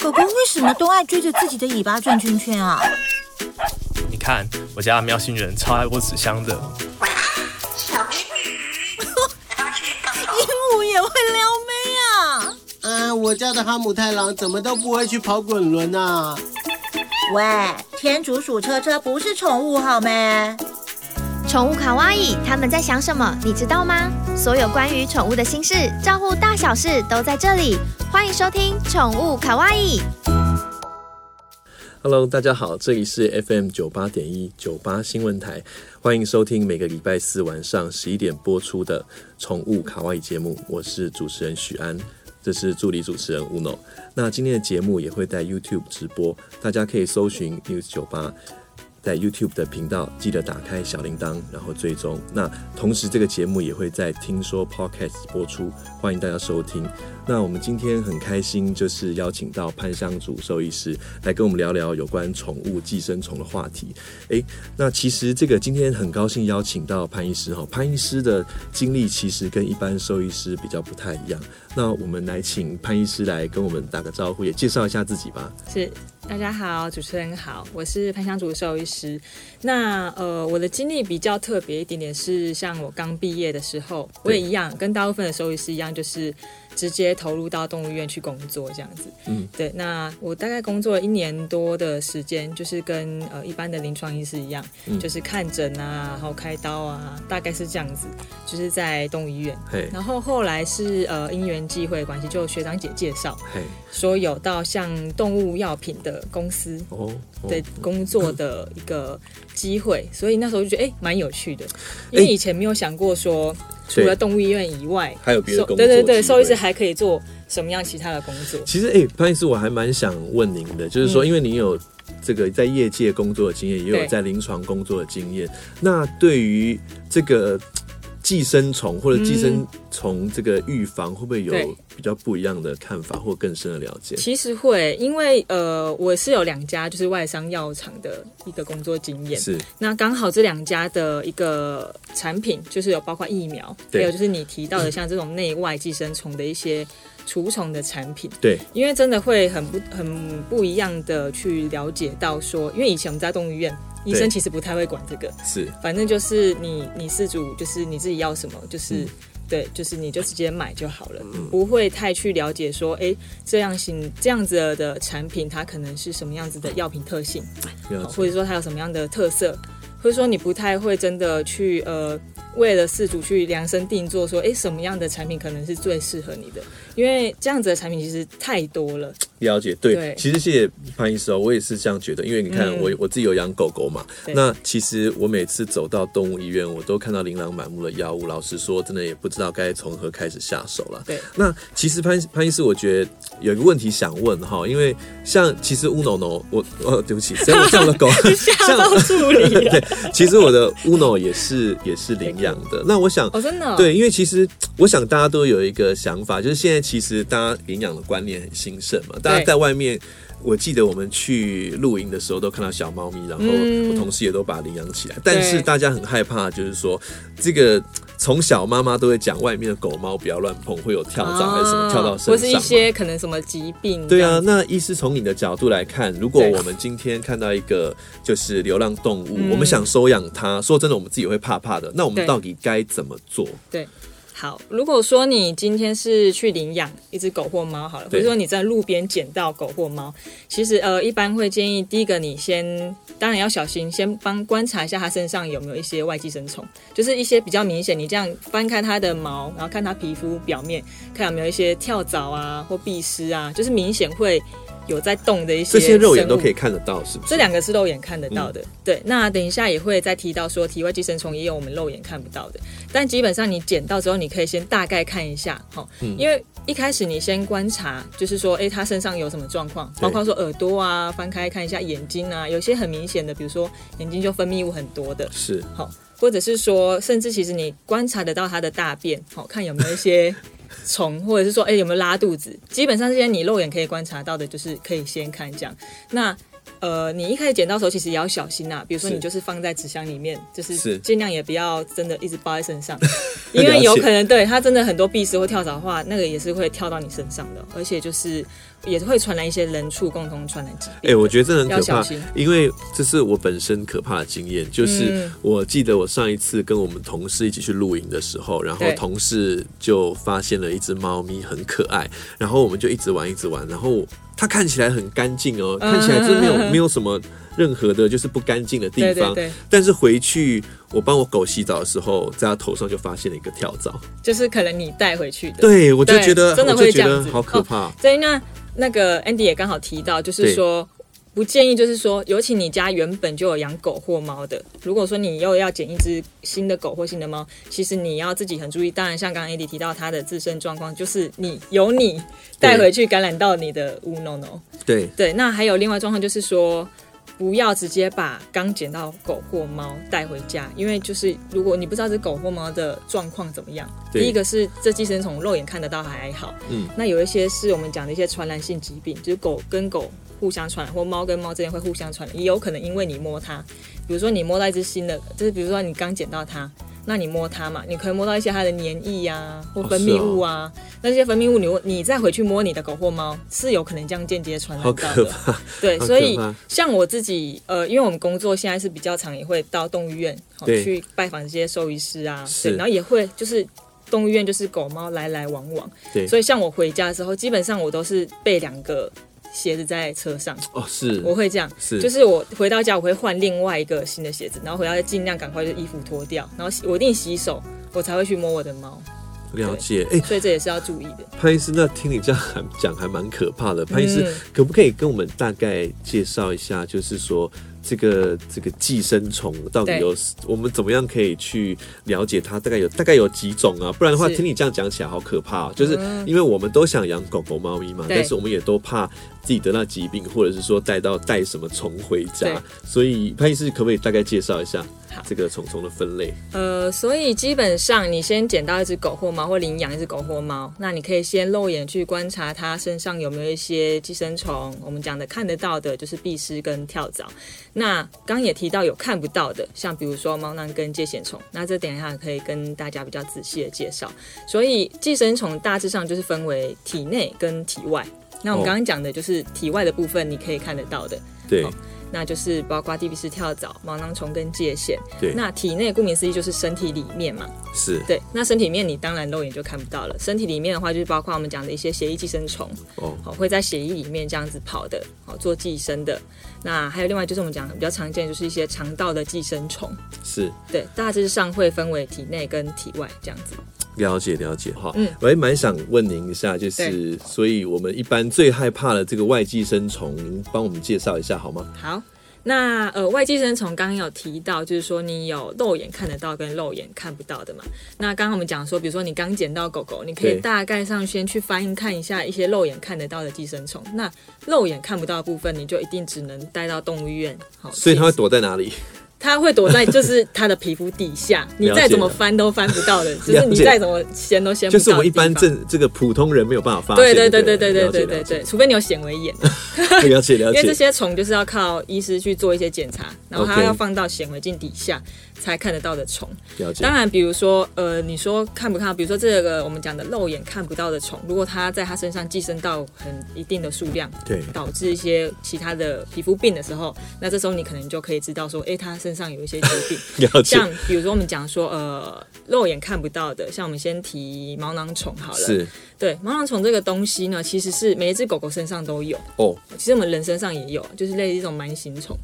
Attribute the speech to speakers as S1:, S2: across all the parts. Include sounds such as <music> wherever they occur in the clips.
S1: 狗狗为什么都爱追着自己的尾巴转圈圈啊？
S2: 你看我家的喵星人超爱窝纸箱的。<laughs>
S1: 鹦鹉也会撩妹啊？
S3: 嗯，我家的哈姆太郎怎么都不会去跑滚轮啊？
S1: 喂，天竺鼠车车不是宠物好没？
S4: 宠物卡哇伊，他们在想什么？你知道吗？所有关于宠物的心事，照顾大小事都在这里。欢迎收听《宠物卡哇伊》。
S5: Hello，大家好，这里是 FM 九八点一九八新闻台，欢迎收听每个礼拜四晚上十一点播出的《宠物卡哇伊》节目。我是主持人许安，这是助理主持人 Uno。那今天的节目也会在 YouTube 直播，大家可以搜寻 News 九八。在 YouTube 的频道，记得打开小铃铛，然后追踪。那同时，这个节目也会在听说 Podcast 播出，欢迎大家收听。那我们今天很开心，就是邀请到潘香主兽医师来跟我们聊聊有关宠物寄生虫的话题。诶，那其实这个今天很高兴邀请到潘医师哈，潘医师的经历其实跟一般兽医师比较不太一样。那我们来请潘医师来跟我们打个招呼，也介绍一下自己吧。
S6: 是。大家好，主持人好，我是潘香竹兽医师。那呃，我的经历比较特别一点点，是像我刚毕业的时候，我也一样，跟大部分的兽医师一样，就是。直接投入到动物医院去工作，这样子。嗯，对。那我大概工作了一年多的时间，就是跟呃一般的临床医师一样，嗯、就是看诊啊，然后开刀啊，大概是这样子。就是在动物医院。嘿。然后后来是呃因缘际会的关系，就学长姐介绍，说有到像动物药品的公司哦的工作的一个机会，所以那时候就觉得哎蛮有趣的，因为以前没有想过说。除了动物医院以外，还有别的工作。对对对，兽医师还可以做什么样其他的工作？
S5: 其实，哎、欸，潘医师，我还蛮想问您的，就是说，因为您有这个在业界工作的经验，也有在临床工作的经验，那对于这个。寄生虫或者寄生虫这个预防会不会有比较不一样的看法或更深的了解？
S6: 其实会，因为呃，我是有两家就是外商药厂的一个工作经验，是。那刚好这两家的一个产品就是有包括疫苗，还有就是你提到的像这种内外寄生虫的一些除虫的产品，对，因为真的会很不很不一样的去了解到说，因为以前我们在动物医院。医生其实不太会管这个，是，反正就是你你饲主就是你自己要什么，就是、嗯、对，就是你就直接买就好了，嗯、不会太去了解说，哎，这样型这样子的产品它可能是什么样子的药品特性，或者说它有什么样的特色，或者说你不太会真的去呃。为了事主去量身定做，说，哎，什么样的产品可能是最适合你的？因为这样子的产品其实太多了。
S5: 了解，对，对其实谢谢潘医师哦，我也是这样觉得。因为你看，嗯、我我自己有养狗狗嘛，那其实我每次走到动物医院，我都看到琳琅满目的药物。老实说，真的也不知道该从何开始下手了。对，那其实潘潘医师，我觉得有一个问题想问哈，因为像其实乌诺诺，我哦，对不起，<laughs> 像我这样的狗，
S6: 吓到助理了。<laughs>
S5: 对，其实我的乌诺也是也是领养的。那我想，哦，真的，哦，对，因为其实我想大家都有一个想法，就是现在其实大家领养的观念很兴盛嘛。大家在外面，我记得我们去露营的时候都看到小猫咪，然后我同事也都把它领养起来。但是大家很害怕，就是说这个。从小妈妈都会讲，外面的狗猫不要乱碰，会有跳蚤还是什么跳到身上，或
S6: 是一些可能什么疾病。
S5: 对啊，那医师从你的角度来看，如果我们今天看到一个就是流浪动物，我们想收养它，说真的，我们自己会怕怕的。那我们到底该怎么做？
S6: 对。好，如果说你今天是去领养一只狗或猫，好了，比如说你在路边捡到狗或猫，其实呃，一般会建议第一个你先，当然要小心，先帮观察一下它身上有没有一些外寄生虫，就是一些比较明显，你这样翻开它的毛，然后看它皮肤表面，看有没有一些跳蚤啊或壁虱啊，就是明显会。有在动的一些，
S5: 这些肉眼都可以看得到，是不是？
S6: 这两个是肉眼看得到的，嗯、对。那等一下也会再提到说，体外寄生虫也有我们肉眼看不到的，但基本上你捡到之后，你可以先大概看一下，哈，嗯、因为一开始你先观察，就是说，哎，他身上有什么状况，包括说耳朵啊，翻开看一下眼睛啊，有些很明显的，比如说眼睛就分泌物很多的，是，好，或者是说，甚至其实你观察得到他的大便，好，看有没有一些。<laughs> 虫，或者是说，哎、欸，有没有拉肚子？基本上这些你肉眼可以观察到的，就是可以先看这样。那呃，你一开始捡到的时候，其实也要小心呐、啊。比如说，你就是放在纸箱里面，就是尽量也不要真的一直包在身上，<laughs> 因为有可能对它真的很多壁虱或跳蚤的话，那个也是会跳到你身上的。而且就是也会传来一些人畜共同传染疾病。
S5: 哎、欸，我觉得这很可怕，因为这是我本身可怕的经验。就是我记得我上一次跟我们同事一起去露营的时候，然后同事就发现了一只猫咪很可爱，然后我们就一直玩一直玩，然后它看起来很干净哦，看起来就没有没有什么任何的就是不干净的地方。对对对，但是回去我帮我狗洗澡的时候，在它头上就发现了一个跳蚤，
S6: 就是可能你带回去的。
S5: 对，我就觉得真的会这样子，好可怕。
S6: 所以那。那个 Andy 也刚好提到，就是说不建议，就是说，尤其你家原本就有养狗或猫的，如果说你又要捡一只新的狗或新的猫，其实你要自己很注意。当然，像刚刚 Andy 提到他的自身状况，就是你有你带回去感染到你的乌 no no。
S5: 对
S6: 对，那还有另外状况就是说。不要直接把刚捡到狗或猫带回家，因为就是如果你不知道这狗或猫的状况怎么样，第一个是这寄生虫肉眼看得到还好，嗯，那有一些是我们讲的一些传染性疾病，就是狗跟狗互相传染，或猫跟猫之间会互相传染，也有可能因为你摸它，比如说你摸到一只新的，就是比如说你刚捡到它。那你摸它嘛，你可以摸到一些它的黏液呀、啊，或分泌物啊。那些分泌物你，你你再回去摸你的狗或猫，是有可能这样间接传染到的。对，所以像我自己，呃，因为我们工作现在是比较常，也会到动物医院去拜访这些兽医师啊，对，然后也会就是动物医院就是狗猫来来往往。对，所以像我回家的时候，基本上我都是备两个。鞋子在车上
S5: 哦，是，
S6: 我会这样，是，就是我回到家我会换另外一个新的鞋子，然后回到家尽量赶快就衣服脱掉，然后我一定洗手，我才会去摸我的猫。
S5: 了解，哎，
S6: 所以这也是要注意的。
S5: 潘医师，那听你这样讲还蛮可怕的。潘医师，可不可以跟我们大概介绍一下，就是说。这个这个寄生虫到底有我们怎么样可以去了解它？大概有大概有几种啊？不然的话，听你这样讲起来好可怕啊。就是因为我们都想养狗狗、猫咪嘛，但是我们也都怕自己得到疾病，或者是说带到带什么虫回家。所以潘医师可不可以大概介绍一下这个虫虫的分类？
S6: 呃，所以基本上你先捡到一只狗或猫，或领养一只狗或猫，那你可以先肉眼去观察它身上有没有一些寄生虫。我们讲的看得到的就是壁虱跟跳蚤。那刚刚也提到有看不到的，像比如说猫囊跟疥藓虫，那这等一下可以跟大家比较仔细的介绍。所以寄生虫大致上就是分为体内跟体外。那我们刚刚讲的就是体外的部分，你可以看得到的。
S5: 对。
S6: 那就是包括地皮式、跳蚤、毛囊虫跟疥癬。
S5: 对。
S6: 那体内顾名思义就是身体里面嘛。
S5: 是。
S6: 对。那身体里面你当然肉眼就看不到了。身体里面的话，就是包括我们讲的一些血液寄生虫。哦。好，会在血液里面这样子跑的，好做寄生的。那还有另外就是我们讲的比较常见，就是一些肠道的寄生虫。
S5: 是。
S6: 对，大致上会分为体内跟体外这样子。
S5: 了解了解，哈。嗯。我还蛮想问您一下，就是，所以我们一般最害怕的这个外寄生虫，您帮我们介绍一下好吗？
S6: 好。那呃，外寄生虫刚刚有提到，就是说你有肉眼看得到跟肉眼看不到的嘛。那刚刚我们讲说，比如说你刚捡到狗狗，你可以大概上先去翻看一下一些肉眼看得到的寄生虫。那肉眼看不到的部分，你就一定只能带到动物医院。好，
S5: 所以它会躲在哪里？
S6: 它会躲在就是它的皮肤底下，<laughs> 你再怎么翻都翻不到的，就是你再怎么掀都掀不到。
S5: 就是我们一般正这个普通人没有办法发
S6: 现。对对对对对对对对对，除非你有显微眼。
S5: 了 <laughs> 解了解。<laughs> 因为这些虫就是要靠医师去做一些检查，然后它要放到显微镜底下。才看得到的虫，当然，比如说，呃，你说看不看到？比如说这个我们讲的肉眼看不到的虫，如果它在它身上寄生到很一定的数量，对，导致一些其他的皮肤病的时候，那这时候你可能就可以知道说，哎，它身上有一些疾病。<laughs> 像比如说我们讲说，呃，肉眼看不到的，像我们先提毛囊虫好了。是。对，毛囊虫这个东西呢，其实是每一只狗狗身上都有。哦。其实我们人身上也有，就是类似一种蛮形虫。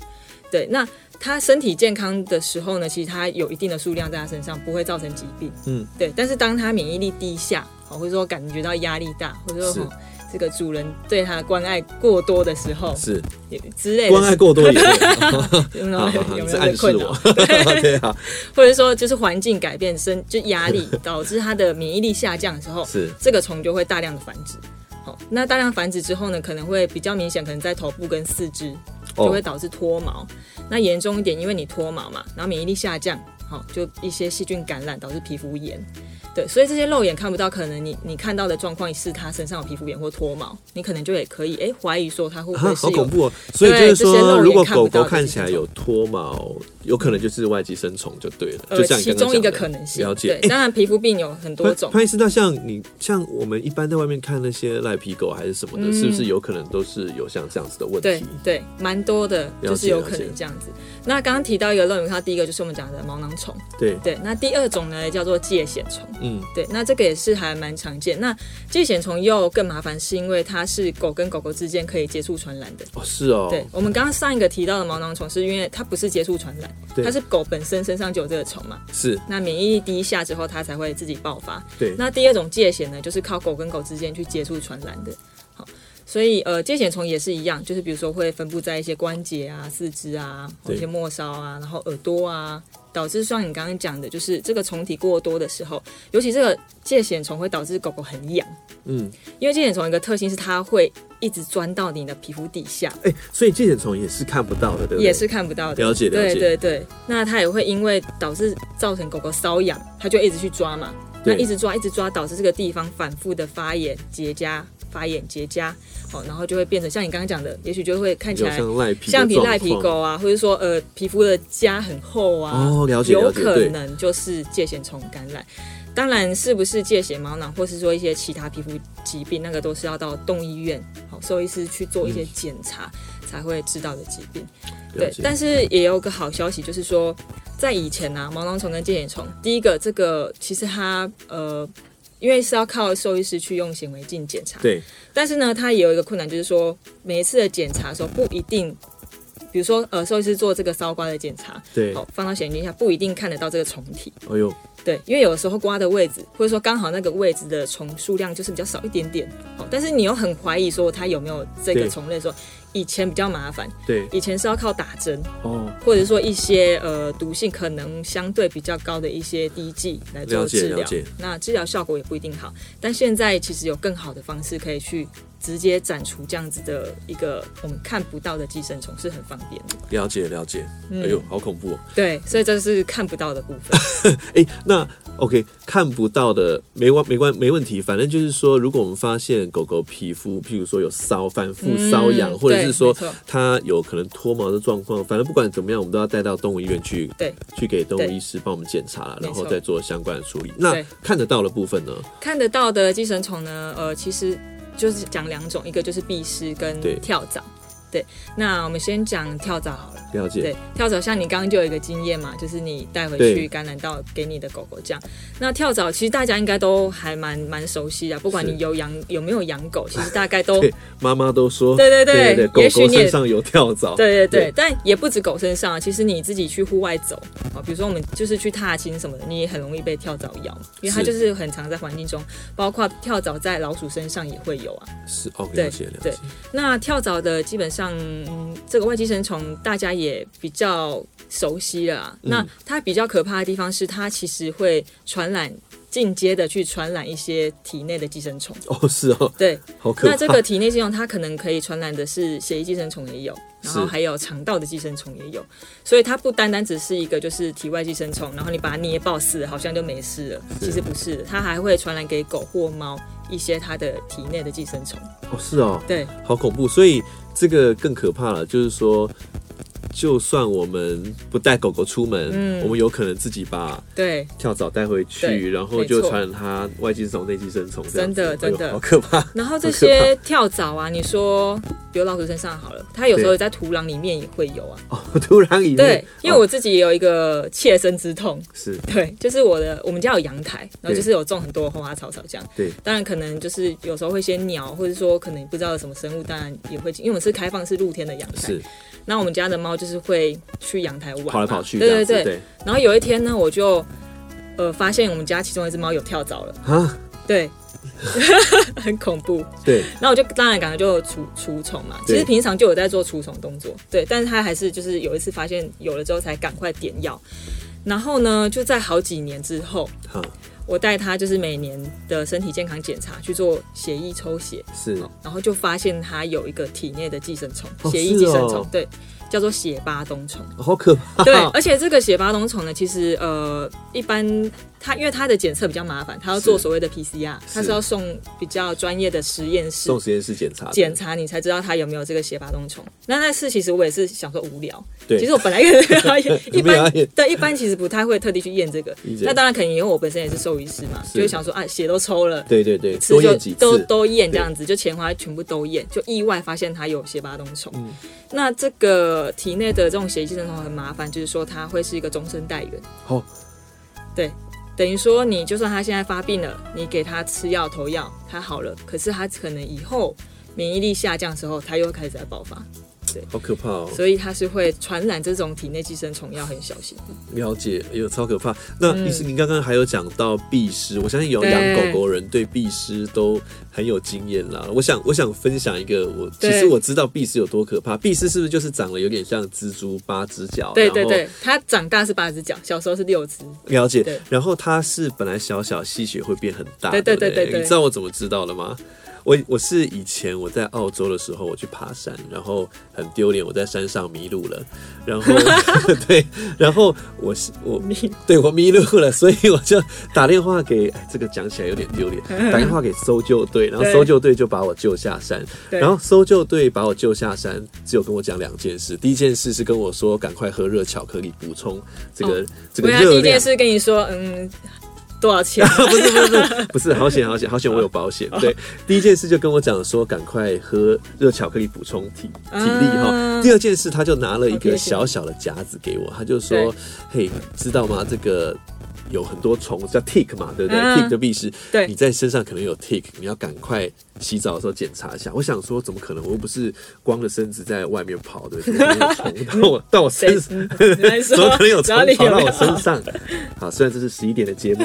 S5: 对，那。它身体健康的时候呢，其实它有一定的数量在它身上，不会造成疾病。嗯，对。但是当它免疫力低下，或者说感觉到压力大，或者说这个主人对它的关爱过多的时候，是之类的。关爱过多也 <laughs> <laughs> 有没有有没有在困扰？<laughs> 对啊。或者说就是环境改变，生就压力导致它的免疫力下降的时候，是这个虫就会大量的繁殖。好，那大量繁殖之后呢，可能会比较明显，可能在头部跟四肢。就会导致脱毛，那严重一点，因为你脱毛嘛，然后免疫力下降，好，就一些细菌感染导致皮肤炎。
S6: 对，所以这些肉眼看不到，可能你你看到的状况是它身上有皮肤炎或脱毛，你可能就也可以哎怀疑说它会不会是
S5: 好恐怖哦。所以就是说，如果狗狗看起来有脱毛，有可能就是外寄生虫就对了，就像
S6: 其中一个可能性。了解。当然皮肤病有很多种。
S5: 潘医师，那像你像我们一般在外面看那些赖皮狗还是什么的，是不是有可能都是有像这样子的问题？
S6: 对对，蛮多的，就是有可能这样子。那刚刚提到一个肉眼，它第一个就是我们讲的毛囊虫。
S5: 对
S6: 对，那第二种呢叫做疥藓虫。嗯，对，那这个也是还蛮常见。那疥癬虫又更麻烦，是因为它是狗跟狗狗之间可以接触传染的。
S5: 哦，是哦。
S6: 对，我们刚刚上一个提到的毛囊虫，是因为它不是接触传染，它是狗本身身上就有这个虫嘛。
S5: 是。
S6: 那免疫力低下之后，它才会自己爆发。
S5: 对。
S6: 那第二种疥藓呢，就是靠狗跟狗之间去接触传染的。好，所以呃，疥藓虫也是一样，就是比如说会分布在一些关节啊、四肢啊、一些末梢啊，然后耳朵啊。导致像你刚刚讲的，就是这个虫体过多的时候，尤其这个疥藓虫会导致狗狗很痒。嗯，因为疥藓虫一个特性是它会一直钻到你的皮肤底下。
S5: 哎、欸，所以疥藓虫也是看不到的，对不对？
S6: 也是看不到的。
S5: 了解，了解。
S6: 对对对，那它也会因为导致造成狗狗瘙痒，它就一直去抓嘛。那一直抓，一直抓，导致这个地方反复的发炎结痂。发炎结痂，哦，然后就会变成像你刚刚讲的，也许就会看起来像皮赖皮狗啊，或者说呃皮肤的痂很厚啊，
S5: 哦，了解，
S6: 有可能就是疥藓虫感染。当然是不是疥藓毛囊，或是说一些其他皮肤疾病，那个都是要到动医院，好，兽医师去做一些检查才会知道的疾病。嗯、对，但是也有个好消息，就是说在以前呢、啊，毛囊虫跟疥眼虫，第一个这个其实它呃。因为是要靠兽医师去用显微镜检查，
S5: 对。
S6: 但是呢，它也有一个困难，就是说每一次的检查的时候不一定，比如说呃，兽医师做这个搔刮的检查，
S5: 对，
S6: 好，放到显微镜下不一定看得到这个虫体。
S5: 哎呦，
S6: 对，因为有的时候刮的位置，或者说刚好那个位置的虫数量就是比较少一点点，好，但是你又很怀疑说它有没有这个虫类说。以前比较麻烦，
S5: 对，
S6: 以前是要靠打针哦，或者说一些呃毒性可能相对比较高的一些滴剂来做治疗，那治疗效果也不一定好。但现在其实有更好的方式可以去直接斩除这样子的一个我们看不到的寄生虫，是很方便的。
S5: 了解了解，哎呦，好恐怖哦。
S6: 对，所以这是看不到的部分。<laughs>
S5: 哎，那。OK，看不到的没关没关没问题，反正就是说，如果我们发现狗狗皮肤，譬如说有瘙、反复瘙痒，嗯、或者是说它有可能脱毛的状况，反正不管怎么样，我们都要带到动物医院去，
S6: 对，
S5: 去给动物医师帮我们检查了，然后再做相关的处理。那看得到的部分呢？
S6: 看得到的寄生虫呢？呃，其实就是讲两种，一个就是蜱虱跟跳蚤。对，那我们先讲跳蚤好了。
S5: 了解。
S6: 对，跳蚤像你刚刚就有一个经验嘛，就是你带回去感染到给你的狗狗这样。那跳蚤其实大家应该都还蛮蛮熟悉的，不管你有养有没有养狗，<laughs> 其实大概都
S5: 妈妈都说，
S6: 对对对，对对
S5: 也许你身上有跳蚤。
S6: 对对对，对但也不止狗身上，其实你自己去户外走啊，比如说我们就是去踏青什么的，你也很容易被跳蚤咬，因为它就是很常在环境中，包括跳蚤在老鼠身上也会有啊。
S5: 是哦，
S6: 对
S5: 了解了解。
S6: 对，那跳蚤的基本上。嗯，这个外寄生虫大家也比较熟悉了。嗯、那它比较可怕的地方是，它其实会传染，进阶的去传染一些体内的寄生虫。
S5: 哦，是哦，
S6: 对，
S5: 好可怕。
S6: 那这个体内寄生虫，它可能可以传染的是血液寄生虫也有，然后还有肠道的寄生虫也有。所以它不单单只是一个就是体外寄生虫，然后你把它捏爆死，好像就没事了。其实不是，它还会传染给狗或猫一些它的体内的寄生虫。
S5: 哦，是哦，
S6: 对，
S5: 好恐怖。所以。这个更可怕了，就是说，就算我们不带狗狗出门，嗯，我们有可能自己把对跳蚤带回去，然后就传染它外寄生虫、内寄生虫，
S6: 真的真的好
S5: 可怕。
S6: 然后这些跳蚤啊，你说比如老鼠身上好了，它有时候在土壤里面也会有啊。<laughs>
S5: 哦，土壤里面。
S6: 对，因为我自己也有一个切身之痛，
S5: 是
S6: 对，就是我的我们家有阳台，然后就是有种很多花花草草这样。
S5: 对，
S6: 当然可能就是有时候会些鸟，或者说可能不知道有什么生物，当然也会，因为我们是开放式露天的阳台。是。那我们家的猫就是会去阳台玩，
S5: 跑来跑去，
S6: 对对对。对然后有一天呢，我就呃发现我们家其中一只猫有跳蚤了啊，对，<laughs> 很恐怖。
S5: 对，
S6: 然后我就当然感觉就除除虫嘛。其实平常就有在做除虫动作，对，但是它还是就是有一次发现有了之后才赶快点药。然后呢，就在好几年之后，我带他就是每年的身体健康检查去做血液抽血，
S5: 是，
S6: 然后就发现他有一个体内的寄生虫，血液寄生虫，对。叫做血巴东虫，
S5: 好可怕。
S6: 对，而且这个血巴东虫呢，其实呃，一般它因为他的检测比较麻烦，他要做所谓的 PCR，他是要送比较专业的实验室，
S5: 送实验室检查，
S6: 检查你才知道他有没有这个血巴东虫。那那次其实我也是想说无聊，对，其实我本来也 <laughs> 一般对一般其实不太会特地去验这个。那当然肯定因为我本身也是兽医师嘛，就想说啊，血都抽了，
S5: 对对对，
S6: 吃就都都验这样子，就钱花全部都验，就意外发现他有血巴东虫。那这个体内的这种血液寄生虫很麻烦，就是说它会是一个终身带源。
S5: 好，
S6: 对，等于说你就算他现在发病了，你给他吃药投药，他好了，可是他可能以后免疫力下降的时候，他又开始在爆发。
S5: 对好可怕哦！
S6: 所以它是会传染这种体内寄生虫，要很小心。
S5: 了解，哎呦，超可怕。那意思，您刚刚还有讲到蜱虱，我相信有养狗狗人对蜱虱都很有经验啦。我想，我想分享一个，我其实我知道壁虱有多可怕。壁虱是不是就是长得有点像蜘蛛，八只脚？
S6: 对对对，它长大是八只脚，小时候是六只。
S5: 了解。然后它是本来小小吸血会变很大。
S6: 对对对对对。
S5: 你知道我怎么知道的吗？我我是以前我在澳洲的时候，我去爬山，然后很丢脸，我在山上迷路了，然后 <laughs> <laughs> 对，然后我是我迷，对我迷路了，所以我就打电话给，哎，这个讲起来有点丢脸，<laughs> 打电话给搜救队，然后搜救队就把我救下山，然后搜救队把我救下山，只有跟我讲两件事，第一件事是跟我说赶快喝热巧克力补充这个、哦、这个热量，
S6: 第一件事跟你说，嗯。多少钱？<laughs>
S5: 不是不是不是不是，好险好险好险！我有保险。对，第一件事就跟我讲说，赶快喝热巧克力补充体体力哈。第二件事，他就拿了一个小小的夹子给我，他就说：“嘿，知道吗？这个。”有很多虫叫 tick 嘛，对不对、嗯、？tick 的壁虱，对，你在身上可能有 tick，你要赶快洗澡的时候检查一下。我想说，怎么可能？我又不是光着身子在外面跑的，怎么可能有虫 <laughs> 到我到我身上？<laughs> 怎么可能有虫跑到我身上？<laughs> 好，虽然这是十一点的节目，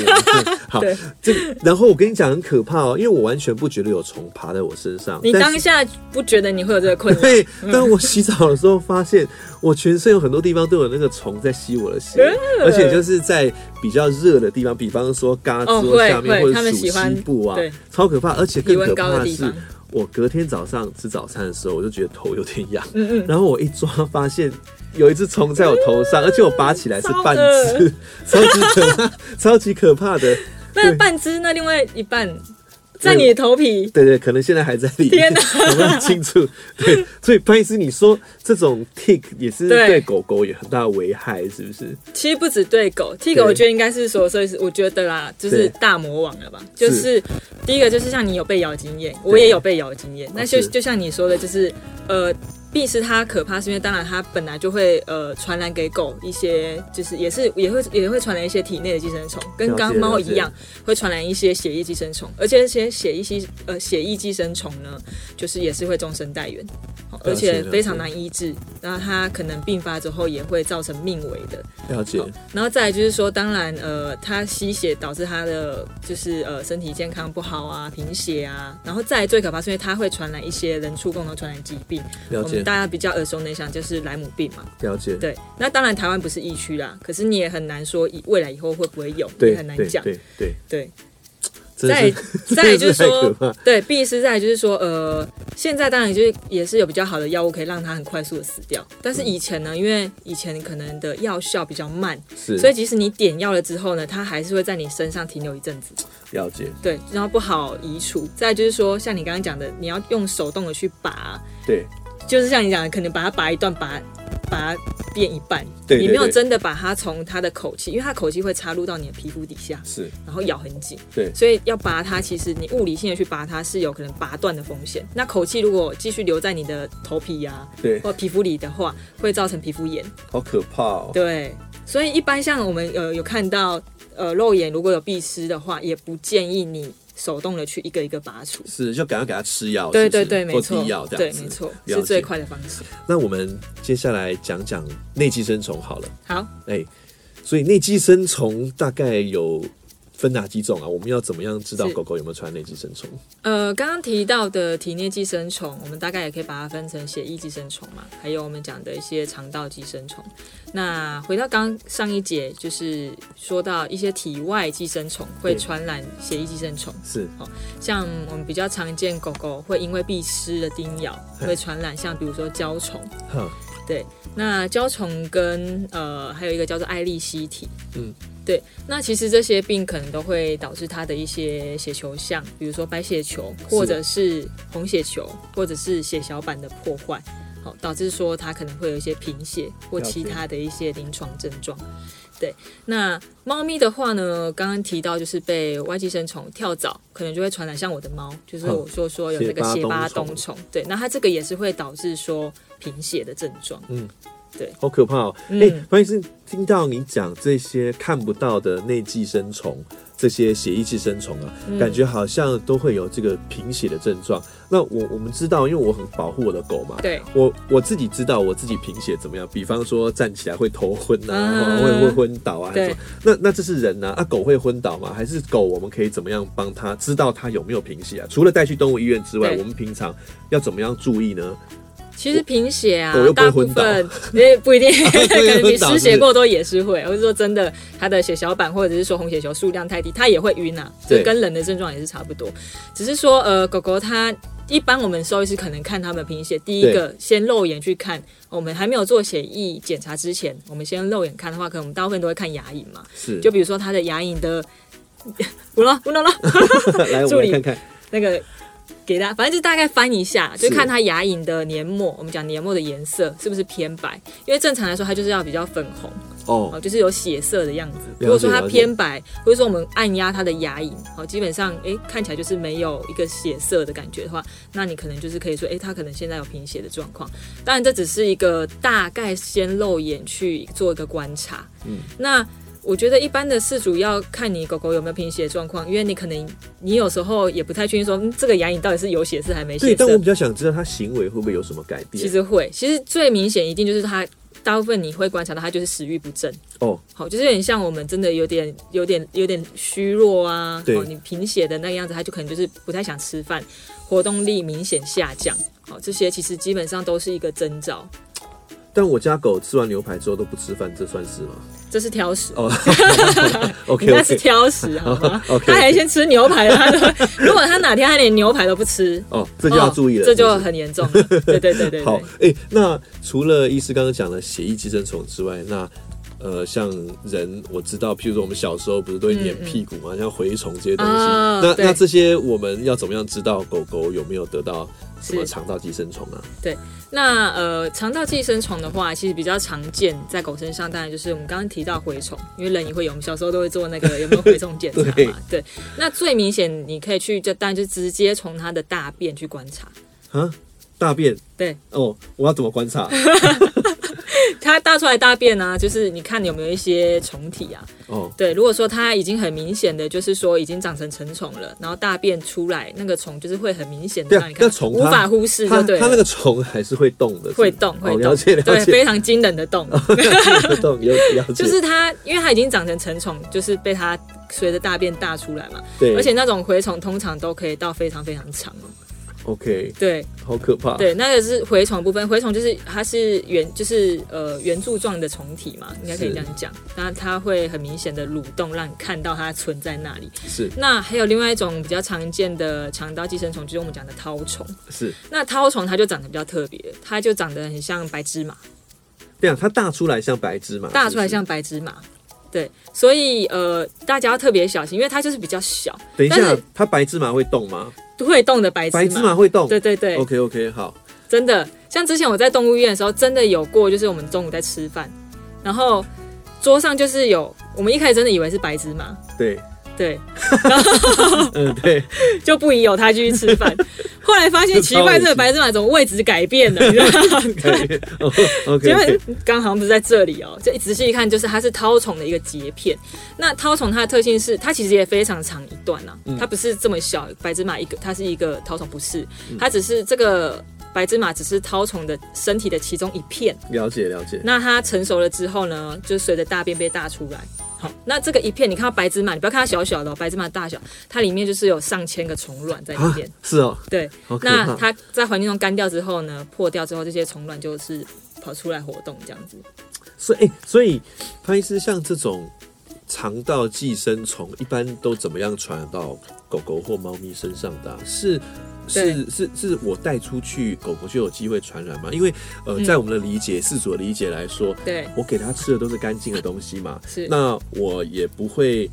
S5: 好，这然后我跟你讲很可怕哦，因为我完全不觉得有虫爬在我身上。
S6: 你当下不觉得你会有这个困扰？
S5: 对，但我洗澡的时候发现。我全身有很多地方都有那个虫在吸我的血，而且就是在比较热的地方，比方说胳肢下面或者属膝部啊，超可怕。而且更可怕的是，我隔天早上吃早餐的时候，我就觉得头有点痒，然后我一抓发现有一只虫在我头上，而且我拔起来是半只，<laughs> 超级可怕，超级可怕的。
S6: 那半只，那另外一半。在你的头皮，
S5: 对对，可能现在还在里面。天哪，我不清楚。对，所以潘医师，你说这种 tick 也是对狗狗有很大的危害，是不是？
S6: 其实不止对狗，tick 我觉得应该是说，所以是我觉得啦，就是大魔王了吧。就是第一个，就是像你有被咬经验，我也有被咬经验。那就就像你说的，就是呃。壁虱它可怕，是因为当然它本来就会呃传染给狗一些，就是也是也会也会传染一些体内的寄生虫，跟刚刚猫一样，会传染一些血液寄生虫，而且这些血液寄呃血液寄生虫呢，就是也是会终身带原，而且非常难医治，然后它可能并发之后也会造成命危的。
S5: 了解。
S6: 然后再来就是说，当然呃它吸血导致它的就是呃身体健康不好啊，贫血啊，然后再来最可怕是因为它会传染一些人畜共同传染疾病。
S5: 了解。
S6: 大家比较耳熟能详就是莱姆病嘛，
S5: 了解。
S6: 对，那当然台湾不是疫区啦，可是你也很难说以未来以后会不会有，也很难讲。对对对。再 <laughs> 再就是说，对，必是在就是说，呃，现在当然就是也是有比较好的药物可以让它很快速的死掉，但是以前呢，因为以前可能的药效比较慢，是，所以即使你点药了之后呢，它还是会在你身上停留一阵子。
S5: 了解。对，
S6: 然后不好移除。再就是说，像你刚刚讲的，你要用手动的去拔。
S5: 对。
S6: 就是像你讲的，可能把它拔一段，拔把它变一半，对你没有真的把它从它的口气，因为它口气会插入到你的皮肤底下，是，然后咬很紧，对，所以要拔它，其实你物理性的去拔它是有可能拔断的风险。那口气如果继续留在你的头皮呀、啊，对，或皮肤里的话，会造成皮肤炎，
S5: 好可怕哦。
S6: 对，所以一般像我们呃有看到，呃，肉眼如果有壁虱的话，也不建议你。手动的去一个一个拔除，
S5: 是就赶快给它吃药，
S6: 对对对，没错，
S5: 药这样
S6: 对，没错，是最快的方式。
S5: 那我们接下来讲讲内寄生虫好了。
S6: 好，
S5: 哎，所以内寄生虫大概有分哪几种啊？我们要怎么样知道狗狗有没有传染类寄生虫？
S6: 呃，刚刚提到的体内寄生虫，我们大概也可以把它分成血液寄生虫嘛，还有我们讲的一些肠道寄生虫。那回到刚上一节，就是说到一些体外寄生虫会传染血液寄生虫，
S5: 是，
S6: 哦像我们比较常见狗狗会因为壁虱的叮咬会传染，像比如说胶虫。对，那胶虫跟呃还有一个叫做艾利希体，嗯，对，那其实这些病可能都会导致它的一些血球像，比如说白血球，或者是红血球，或者是血小板的破坏，好，导致说它可能会有一些贫血或其他的一些临床症状。对，那猫咪的话呢，刚刚提到就是被外寄生虫跳蚤，可能就会传染，像我的猫，就是我说说有那个血巴冬虫，对，那它这个也是会导致说贫血的症状，嗯，对，
S5: 好可怕哦，哎、嗯，关键是听到你讲这些看不到的内寄生虫。这些血液寄生虫啊，感觉好像都会有这个贫血的症状。嗯、那我我们知道，因为我很保护我的狗嘛，
S6: 对，
S5: 我我自己知道我自己贫血怎么样。比方说站起来会头昏啊，啊会会昏倒啊。对，那那这是人呢？啊，啊，狗会昏倒吗？还是狗我们可以怎么样帮它知道它有没有贫血啊？除了带去动物医院之外，我们平常要怎么样注意呢？
S6: 其实贫血啊，大部分也 <laughs> 不一定，<laughs> <laughs> 可能你失血过多也是会，或者说真的，它的血小板或者是说红血球数量太低，它也会晕啊，这跟人的症状也是差不多。只是说，呃，狗狗它一般我们兽医师可能看它们贫血，第一个先肉眼去看，我们还没有做血液检查之前，我们先肉眼看的话，可能我们大部分都会看牙龈嘛，是，就比如说它的牙龈的，不了不了了，
S5: 来我们来看看。
S6: 那个。给他，反正就大概翻一下，就看他牙龈的黏膜。我们讲黏膜的颜色是不是偏白？因为正常来说，它就是要比较粉红哦，就是有血色的样子。如果说它偏白，或者说我们按压它的牙龈，好，基本上哎看起来就是没有一个血色的感觉的话，那你可能就是可以说，哎，它可能现在有贫血的状况。当然，这只是一个大概先肉眼去做一个观察。嗯，那。我觉得一般的饲主要看你狗狗有没有贫血状况，因为你可能你有时候也不太确定说，嗯，这个牙龈到底是有血色还没血色。
S5: 对，但我比较想知道它行为会不会有什么改变。
S6: 其实会，其实最明显一定就是它大部分你会观察到它就是食欲不振哦，好，就是有点像我们真的有点有点有点虚弱啊，对，你贫血的那个样子，它就可能就是不太想吃饭，活动力明显下降，好，这些其实基本上都是一个征兆。
S5: 但我家狗吃完牛排之后都不吃饭，这算是吗？
S6: 这是挑食
S5: 哦。<laughs> OK，
S6: 那是挑食好吗？<laughs> Okay, okay. 他还先吃牛排，他如果他哪天他连牛排都不吃，
S5: 哦，这就要注意了，
S6: 这就很严重了。对对对对，对。<laughs>
S5: 好，哎、欸，那除了医师刚刚讲的血液寄生虫之外，那呃，像人我知道，譬如说我们小时候不是都会粘屁股嘛，嗯嗯像蛔虫这些东西，哦、那那这些我们要怎么样知道狗狗有没有得到？什么肠道寄生虫啊？
S6: 对，那呃，肠道寄生虫的话，其实比较常见在狗身上，当然就是我们刚刚提到蛔虫，因为人也会有，我们小时候都会做那个有没有蛔虫检查嘛。<laughs> 对，对，那最明显你可以去，就当然就直接从它的大便去观察。
S5: 啊，大便？
S6: 对。
S5: 哦，我要怎么观察？<laughs>
S6: 它大出来大便呢、啊，就是你看你有没有一些虫体啊？哦，对，如果说它已经很明显的，就是说已经长成成虫了，然后大便出来那个虫就是会很明显的让你看，
S5: 虫
S6: 无法忽视，就对
S5: 它，它那个虫还是会动的，
S6: 会动，会动，
S5: 了解了解，
S6: 对，非常惊人的动，<laughs>
S5: 动有了解，
S6: 就是它，因为它已经长成成虫，就是被它随着大便大出来嘛，对，而且那种蛔虫通常都可以到非常非常长。
S5: OK，
S6: 对，
S5: 好可怕。
S6: 对，那个是蛔虫部分，蛔虫就是它是圆，就是呃圆柱状的虫体嘛，应该可以这样讲。那它会很明显的蠕动，让你看到它存在那里。
S5: 是。
S6: 那还有另外一种比较常见的肠道寄生虫，就是我们讲的绦虫。
S5: 是。
S6: 那绦虫它就长得比较特别，它就长得很像白芝麻。
S5: 对啊，它大出来像白芝麻。
S6: 大出来像白芝麻。对，所以呃，大家要特别小心，因为它就是比较小。
S5: 等一下，它白芝麻会动吗？
S6: 会动的白芝麻，
S5: 白芝麻会动。
S6: 对对对
S5: ，OK OK，好。
S6: 真的，像之前我在动物医院的时候，真的有过，就是我们中午在吃饭，然后桌上就是有，我们一开始真的以为是白芝麻。
S5: 对。
S6: 对，然 <laughs> 后
S5: 嗯，对，
S6: 就不宜有他继续吃饭。<laughs> 后来发现奇怪，这个白芝麻怎么位置改变了？<laughs> 你知道吗？因为刚好像不是在这里哦，就仔细一看，就是它是绦虫的一个截片。那绦虫它的特性是，它其实也非常长一段啊，它不是这么小，白芝麻一个，它是一个绦虫，不是，它只是这个。白芝麻只是绦虫的身体的其中一片。
S5: 了解了解。
S6: 那它成熟了之后呢，就随着大便被大出来，好，那这个一片，你看到白芝麻，你不要看它小小的、哦、白芝麻大小，它里面就是有上千个虫卵在里面。
S5: 是哦，
S6: 对。那它在环境中干掉之后呢，破掉之后，这些虫卵就是跑出来活动这样子。
S5: 所以，欸、所以潘医师像这种肠道寄生虫，一般都怎么样传染到狗狗或猫咪身上的、啊？是？是是是我带出去，狗狗就有机会传染吗？因为呃，在我们的理解，世俗的理解来说，
S6: 对，
S5: 我给它吃的都是干净的东西嘛，
S6: 是。
S5: 那我也不会，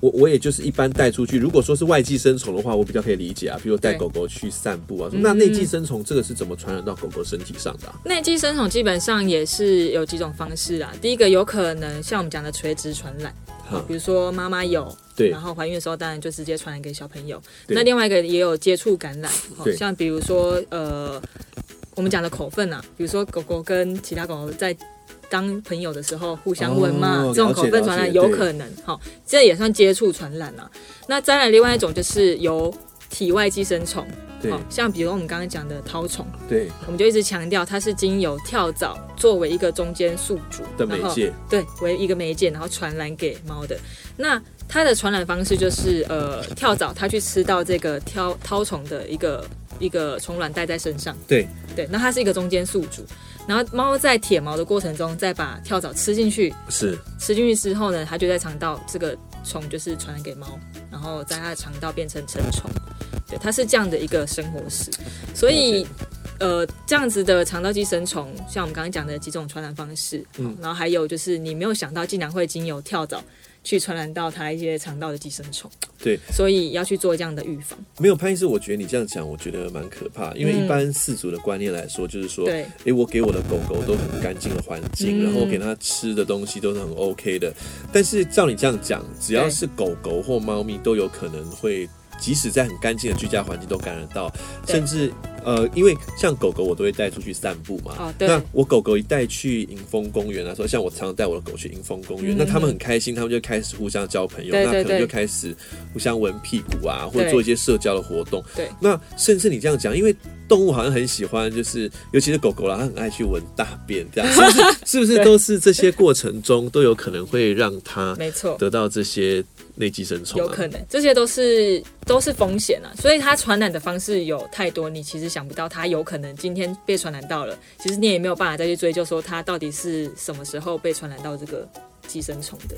S5: 我我也就是一般带出去。如果说是外寄生虫的话，我比较可以理解啊，比如带狗狗去散步啊。那内寄生虫这个是怎么传染到狗狗身体上的啊？
S6: 内寄生虫基本上也是有几种方式啊。第一个有可能像我们讲的垂直传染。比如说妈妈有，对，然后怀孕的时候当然就直接传染给小朋友。那另外一个也有接触感染，像比如说呃，我们讲的口粪啊，比如说狗狗跟其他狗狗在当朋友的时候互相闻嘛，哦、这种口粪传染有可能，好，这也算接触传染啊。那再来另外一种就是由体外寄生虫。对，像比如我们刚刚讲的绦虫，
S5: 对，
S6: 我们就一直强调它是经由跳蚤作为一个中间宿主
S5: 的媒介，
S6: 对，为一个媒介，然后传染给猫的。那它的传染方式就是，呃，跳蚤它去吃到这个挑絛虫的一个一个虫卵带在身上，
S5: 对
S6: 对，那它是一个中间宿主，然后猫在舔毛的过程中再把跳蚤吃进去，
S5: 是。
S6: 吃进去之后呢，它就在肠道这个虫就是传染给猫，然后在它的肠道变成成虫。对，它是这样的一个生活史，所以，呃，这样子的肠道寄生虫，像我们刚刚讲的几种传染方式，嗯，然后还有就是你没有想到，竟然会经由跳蚤去传染到它一些肠道的寄生虫，
S5: 对，
S6: 所以要去做这样的预防。
S5: 没有潘医师，我觉得你这样讲，我觉得蛮可怕，因为一般饲主的观念来说，就是说，对、嗯，哎，我给我的狗狗都很干净的环境，嗯、然后我给它吃的东西都是很 OK 的，但是照你这样讲，只要是狗狗或猫咪都有可能会。即使在很干净的居家环境都感染到，甚至呃，因为像狗狗我都会带出去散步嘛。哦，对。那我狗狗一带去迎风公园啊，说像我常常带我的狗去迎风公园，嗯，那他们很开心，他们就开始互相交朋友，那可能就开始互相闻屁股啊，或者做一些社交的活动。对。那甚至你这样讲，因为。动物好像很喜欢，就是尤其是狗狗啦，它很爱去闻大便，这样 <laughs> 是不是？是不是都是这些过程中都有可能会让它 <laughs> 没错得到这些内寄生虫？有
S6: 可能，这些都是都是风险啊。所以它传染的方式有太多，你其实想不到他有可能今天被传染到了，其实你也没有办法再去追究说他到底是什么时候被传染到这个。寄生虫的。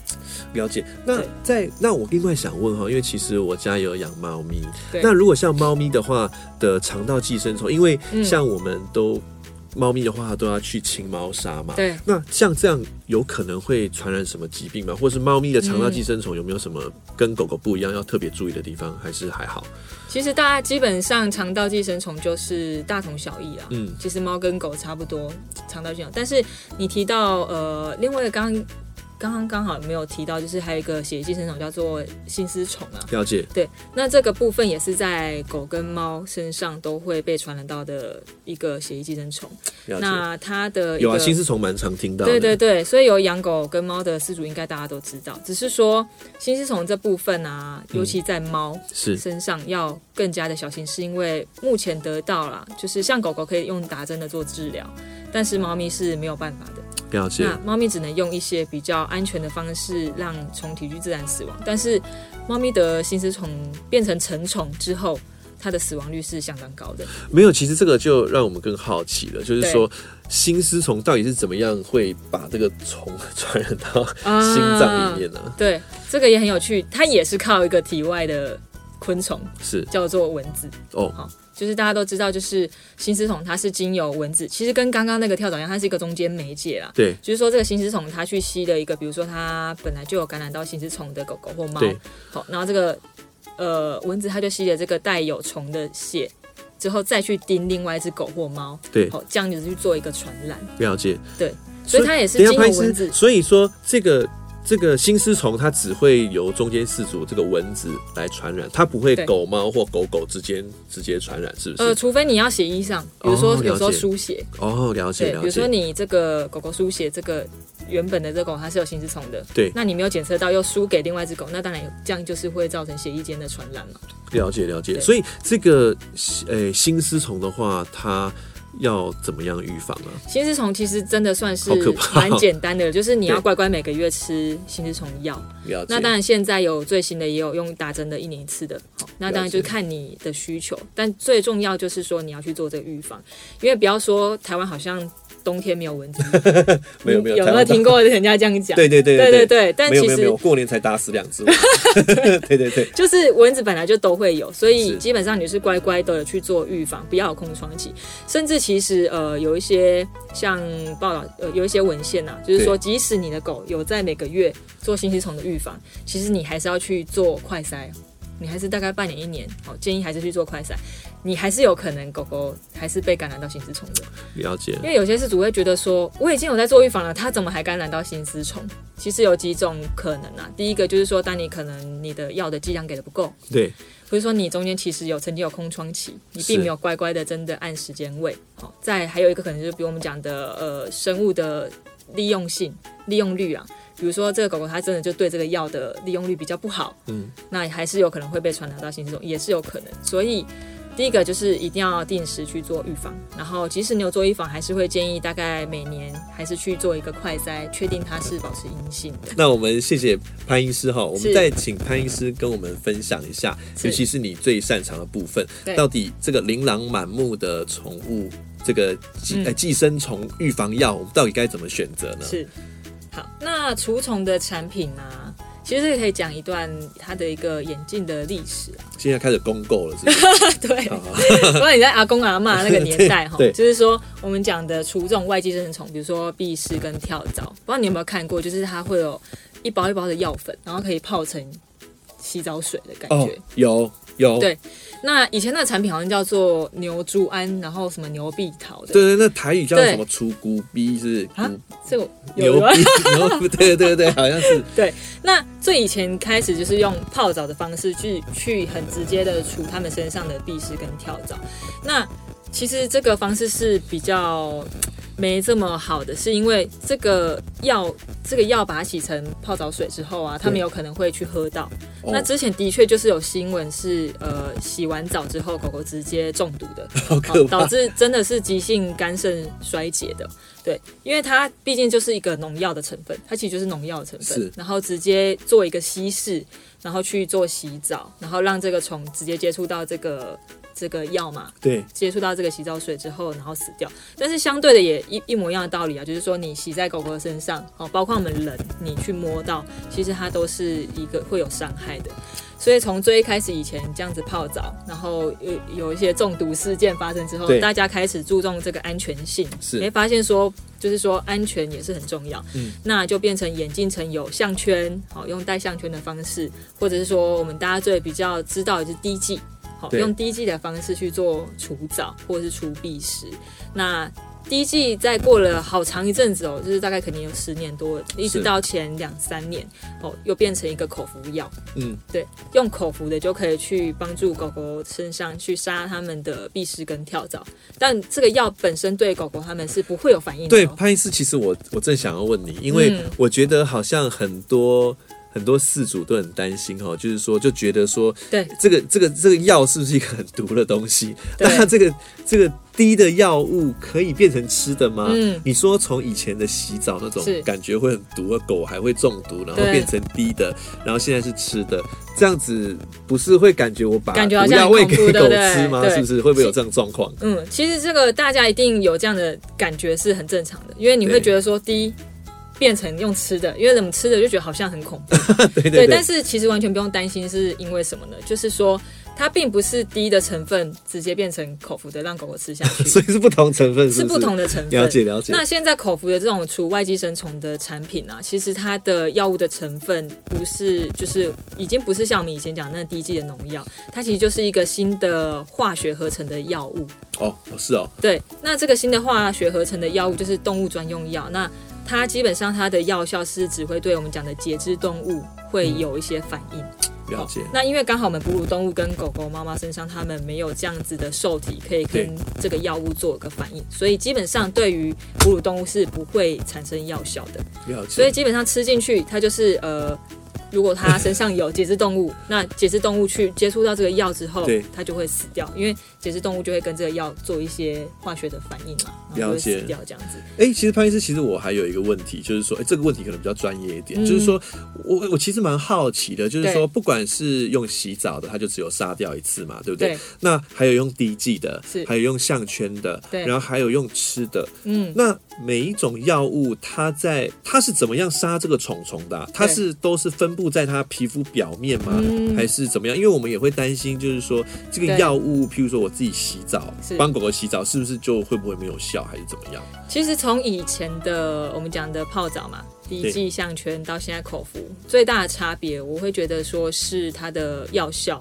S5: 了解，那在那我另外想问哈，因为其实我家也有养猫咪，那如果像猫咪的话的肠道寄生虫，因为像我们都猫、嗯、咪的话都要去清猫砂嘛，
S6: 对，
S5: 那像这样有可能会传染什么疾病吗？或是猫咪的肠道寄生虫有没有什么跟狗狗不一样要特别注意的地方？还是还好？
S6: 其实大家基本上肠道寄生虫就是大同小异啊，嗯，其实猫跟狗差不多肠道寄生虫，但是你提到呃，另外刚刚。刚刚刚好没有提到，就是还有一个血液寄生虫叫做心丝虫啊。
S5: 了解。
S6: 对，那这个部分也是在狗跟猫身上都会被传染到的一个血液寄生虫。那它的
S5: 有啊，心丝虫蛮常听到的。
S6: 对对对，所以有养狗跟猫的饲主应该大家都知道，只是说心丝虫这部分啊，尤其在猫身上要更加的小心，是因为目前得到了，就是像狗狗可以用打针的做治疗，但是猫咪是没有办法的。
S5: 了解。
S6: 那猫咪只能用一些比较安全的方式让虫体去自然死亡，但是猫咪的心丝虫变成成虫之后，它的死亡率是相当高的。
S5: 没有，其实这个就让我们更好奇了，就是说心丝虫到底是怎么样会把这个虫传染到心脏里面呢？啊？
S6: 对，这个也很有趣，它也是靠一个体外的昆虫，是叫做蚊子哦。好。就是大家都知道，就是心丝虫它是经由蚊子，其实跟刚刚那个跳蚤一样，它是一个中间媒介啦。
S5: 对，
S6: 就是说这个心丝虫它去吸了一个，比如说它本来就有感染到心丝虫的狗狗或猫，好，然后这个呃蚊子它就吸了这个带有虫的血，之后再去叮另外一只狗或猫，
S5: 对，
S6: 好，这样子去做一个传染。
S5: 了解，
S6: 对，所以它也是经由蚊子，
S5: 所以说这个。这个心丝虫它只会由中间四组这个蚊子来传染，它不会狗猫或狗狗之间直接传染，是不是？
S6: 呃，除非你要血液上，比如说有时候输血
S5: 哦，了解，了解。
S6: 比如说你这个狗狗输血，这个原本的这个狗它是有心丝虫的，
S5: 对，
S6: 那你没有检测到又输给另外一只狗，那当然这样就是会造成血液间的传染嘛。
S5: 了解了解，所以这个呃心丝虫的话，它要怎么样预防啊？
S6: 心丝虫其实真的算是蛮简单的，<laughs> 就是你要乖乖每个月吃心丝虫药。那当然现在有最新的，也有用打针的，一年一次的。那当然就是看你的需求，但最重要就是说你要去做这个预防，因为不要说台湾好像。冬天没有蚊子，<laughs>
S5: 没有没有，
S6: 有没有听过人家这样讲？
S5: 对对对
S6: 对对对，但其实
S5: 过年才打死两只。<laughs> <laughs> 对，对对对，
S6: 就是蚊子本来就都会有，所以基本上你是乖乖的去做预防，不要有空窗期。甚至其实呃有一些像报道呃有一些文献呐、啊，就是说即使你的狗有在每个月做心丝虫的预防，其实你还是要去做快筛，你还是大概半年一年，好建议还是去做快筛。你还是有可能狗狗还是被感染到心丝虫的，
S5: 了解。
S6: 因为有些事主会觉得说，我已经有在做预防了，它怎么还感染到心丝虫？其实有几种可能啊。第一个就是说，当你可能你的药的剂量给的不够，
S5: 对，
S6: 或者说你中间其实有曾经有空窗期，你并没有乖乖的真的按时间喂。好，再还有一个可能就是比如我们讲的呃生物的利用性、利用率啊。比如说这个狗狗它真的就对这个药的利用率比较不好，嗯，那还是有可能会被传达到心丝虫，也是有可能。所以。第一个就是一定要定时去做预防，然后即使你有做预防，还是会建议大概每年还是去做一个快筛，确定它是保持阴性的。
S5: 那我们谢谢潘医师哈，我们再请潘医师跟我们分享一下，尤其是你最擅长的部分，到底这个琳琅满目的宠物这个寄寄生虫预防药，我们到底该怎么选择呢？
S6: 是，好，那除虫的产品呢、啊？其实这个可以讲一段他的一个眼镜的历史啊。
S5: 现在开始公购了是不是？<laughs>
S6: 对，不然你在阿公阿妈那个年代哈，<laughs> 就是说我们讲的除这种外寄生虫，比如说壁虱跟跳蚤，不知道你有没有看过？就是它会有一包一包的药粉，然后可以泡成洗澡水的感觉。
S5: 哦，有有。
S6: 对。那以前那个产品好像叫做牛猪胺，然后什么牛碧桃的。
S5: 对对，那台语叫什么除菇逼是？啊，
S6: 这个
S5: 牛逼 <laughs> 牛，对对对，好像是。<laughs>
S6: 对，那最以前开始就是用泡澡的方式去去很直接的除他们身上的壁虱跟跳蚤。那其实这个方式是比较。没这么好的，是因为这个药，这个药把它洗成泡澡水之后啊，他们有可能会去喝到。那之前的确就是有新闻是，呃，洗完澡之后狗狗直接中毒的，<laughs>
S5: 好可怕，
S6: 导致真的是急性肝肾衰竭的。对，因为它毕竟就是一个农药的成分，它其实就是农药的成分，然后直接做一个稀释，然后去做洗澡，然后让这个虫直接接触到这个。这个药嘛，
S5: 对，接
S6: 触到这个洗澡水之后，然后死掉。但是相对的也一一模一样的道理啊，就是说你洗在狗狗的身上，哦，包括我们人，你去摸到，其实它都是一个会有伤害的。所以从最一开始以前这样子泡澡，然后有有一些中毒事件发生之后，大家开始注重这个安全性，是，没发现说就是说安全也是很重要，嗯，那就变成眼镜城有项圈，好，用带项圈的方式，或者是说我们大家最比较知道的是滴剂。用滴剂的方式去做除藻或者是除壁虱。那滴剂在过了好长一阵子哦，就是大概肯定有十年多，一直到前两三年哦，又变成一个口服药。嗯，对，用口服的就可以去帮助狗狗身上去杀它们的壁虱跟跳蚤。但这个药本身对狗狗它们是不会有反应的。
S5: 对，潘医师，其实我我正想要问你，因为我觉得好像很多。很多饲主都很担心哈，就是说就觉得说，对这个这个这个药是不是一个很毒的东西？<laughs> 那这个这个低的药物可以变成吃的吗？嗯，你说从以前的洗澡那种感觉会很毒，狗还会中毒，然后变成低的，然后现在是吃的，这样子不是会感觉我把毒药喂给狗吃吗？是不是会不会有这样状况？
S6: 嗯，其实这个大家一定有这样的感觉是很正常的，因为你会觉得说滴。变成用吃的，因为怎么吃的就觉得好像很恐怖，<laughs> 对，对，对，对，但是其实完全不用担心，是因为什么呢？就是说它并不是低的成分直接变成口服的让狗狗吃下去，<laughs>
S5: 所以是不同成分是，是，是
S6: 不同的成分。
S5: 了解了解。
S6: 那现在口服的这种除外寄生虫的产品啊，其实它的药物的成分不是，就是已经不是像我们以前讲那低剂的农药，它其实就是一个新的化学合成的药物。
S5: 哦，是哦。
S6: 对，那这个新的化学合成的药物就是动物专用药。那它基本上它的药效是只会对我们讲的节肢动物会有一些反应。
S5: 了解。
S6: 那因为刚好我们哺乳动物跟狗狗、猫猫身上，它们没有这样子的受体可以跟这个药物做一个反应，所以基本上对于哺乳动物是不会产生药效的。了解。所以基本上吃进去，它就是呃如果它身上有节肢动物，<laughs> 那节肢动物去接触到这个药之后，对，它就会死掉，因为节肢动物就会跟这个药做一些化学的反应嘛，然后就会死掉这样子。
S5: 哎、欸，其实潘医师，其实我还有一个问题，就是说，哎、欸，这个问题可能比较专业一点，嗯、就是说我我其实蛮好奇的，就是说，不管是用洗澡的，它就只有杀掉一次嘛，对不对？对，那还有用滴剂的，是，还有用项圈的，对，然后还有用吃的，嗯，那每一种药物，它在它是怎么样杀这个虫虫的、啊？它是都是分布在它皮肤表面吗、嗯？还是怎么样？因为我们也会担心，就是说这个药物，譬如说我自己洗澡，帮狗狗洗澡，是不是就会不会没有效，还是怎么样？
S6: 其实从以前的我们讲的泡澡嘛，滴剂项圈到现在口服，最大的差别，我会觉得说是它的药效。